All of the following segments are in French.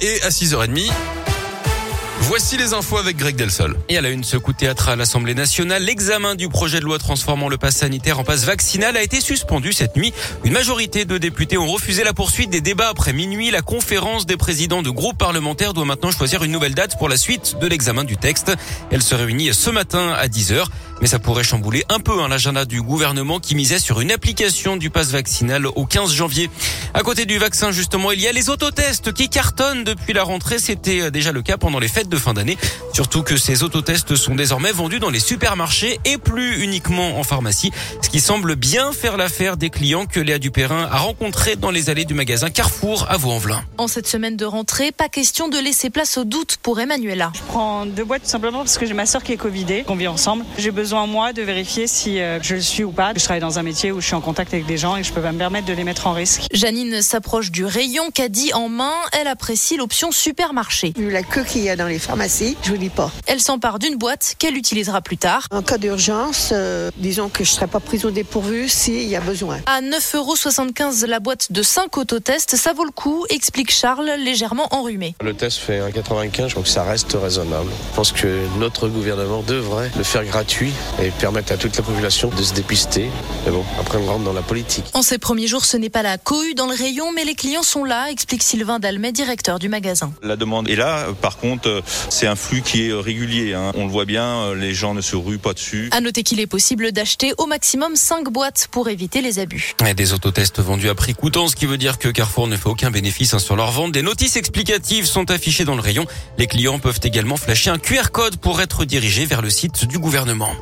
et à 6h30. Voici les infos avec Greg Delsol. Et à la une, ce coup de théâtre à l'Assemblée nationale, l'examen du projet de loi transformant le pass sanitaire en passe vaccinal a été suspendu cette nuit. Une majorité de députés ont refusé la poursuite des débats après minuit. La conférence des présidents de groupes parlementaires doit maintenant choisir une nouvelle date pour la suite de l'examen du texte. Elle se réunit ce matin à 10h. Mais ça pourrait chambouler un peu hein, l'agenda du gouvernement qui misait sur une application du pass vaccinal au 15 janvier. À côté du vaccin, justement, il y a les autotests qui cartonnent depuis la rentrée. C'était euh, déjà le cas pendant les fêtes de fin d'année. Surtout que ces autotests sont désormais vendus dans les supermarchés et plus uniquement en pharmacie. Ce qui semble bien faire l'affaire des clients que Léa Dupérin a rencontrés dans les allées du magasin Carrefour à Vaux-en-Velin. En cette semaine de rentrée, pas question de laisser place au doute pour Emmanuela. Je prends deux boîtes tout simplement parce que j'ai ma soeur qui est Covidée, qu'on vit ensemble. J'ai besoin moi, de vérifier si euh, je le suis ou pas. Je travaille dans un métier où je suis en contact avec des gens et je peux pas me permettre de les mettre en risque. Janine s'approche du rayon caddie en main. Elle apprécie l'option supermarché. Vu la queue qu'il y a dans les pharmacies, je vous dis pas. Elle s'empare d'une boîte qu'elle utilisera plus tard. En cas d'urgence, euh, disons que je serai pas prise au dépourvu s'il y a besoin. À 9,75 euros la boîte de 5 autotests, ça vaut le coup, explique Charles, légèrement enrhumé. Le test fait 1,95, donc ça reste raisonnable. Je pense que notre gouvernement devrait le faire gratuit et permettre à toute la population de se dépister. Mais bon, après on rentre dans la politique. En ces premiers jours, ce n'est pas la cohue dans le rayon, mais les clients sont là, explique Sylvain Dalmet, directeur du magasin. La demande est là. Par contre, c'est un flux qui est régulier. Hein. On le voit bien, les gens ne se ruent pas dessus. À noter qu'il est possible d'acheter au maximum 5 boîtes pour éviter les abus. Et des autotests vendus à prix coûtant, ce qui veut dire que Carrefour ne fait aucun bénéfice hein, sur leur vente. Des notices explicatives sont affichées dans le rayon. Les clients peuvent également flasher un QR code pour être dirigés vers le site du gouvernement.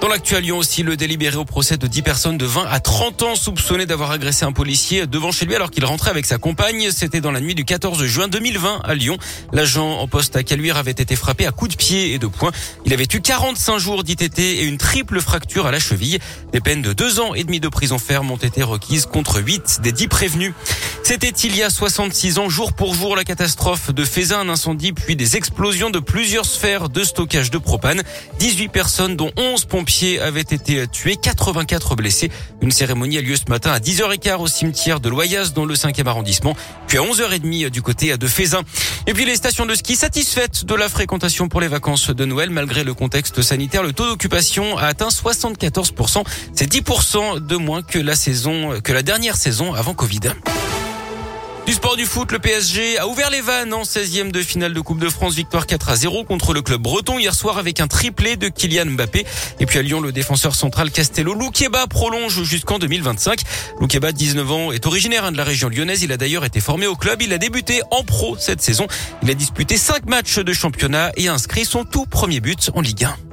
Dans l'actu Lyon aussi, le délibéré au procès de 10 personnes de 20 à 30 ans soupçonnées d'avoir agressé un policier devant chez lui alors qu'il rentrait avec sa compagne. C'était dans la nuit du 14 juin 2020 à Lyon. L'agent en poste à Caluire avait été frappé à coups de pied et de poing. Il avait eu 45 jours d'ITT et une triple fracture à la cheville. Des peines de deux ans et demi de prison ferme ont été requises contre 8 des 10 prévenus. C'était il y a 66 ans, jour pour jour, la catastrophe de Faisin, un incendie puis des explosions de plusieurs sphères de stockage de propane. 18 personnes dont 11 pompiers pieds avaient été tués, 84 blessés. Une cérémonie a lieu ce matin à 10h15 au cimetière de Loyas dans le 5e arrondissement, puis à 11h30 du côté de Fézin. Et puis les stations de ski satisfaites de la fréquentation pour les vacances de Noël malgré le contexte sanitaire. Le taux d'occupation a atteint 74%. C'est 10% de moins que la saison, que la dernière saison avant Covid. Du sport du foot, le PSG a ouvert les vannes en 16e de finale de Coupe de France. Victoire 4 à 0 contre le club breton hier soir avec un triplé de Kylian Mbappé. Et puis à Lyon, le défenseur central Castello Loukeba prolonge jusqu'en 2025. Loukeba, 19 ans, est originaire hein, de la région lyonnaise. Il a d'ailleurs été formé au club. Il a débuté en pro cette saison. Il a disputé 5 matchs de championnat et inscrit son tout premier but en Ligue 1.